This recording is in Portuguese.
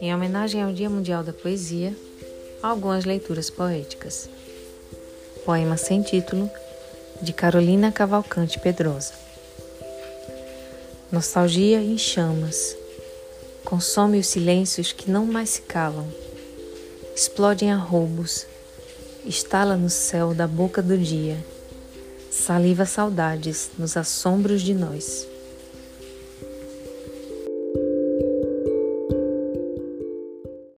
Em homenagem ao Dia Mundial da Poesia, algumas leituras poéticas. Poema sem título, de Carolina Cavalcante Pedrosa. Nostalgia em chamas, consome os silêncios que não mais se calam, explodem a roubos, estala no céu da boca do dia, saliva saudades nos assombros de nós.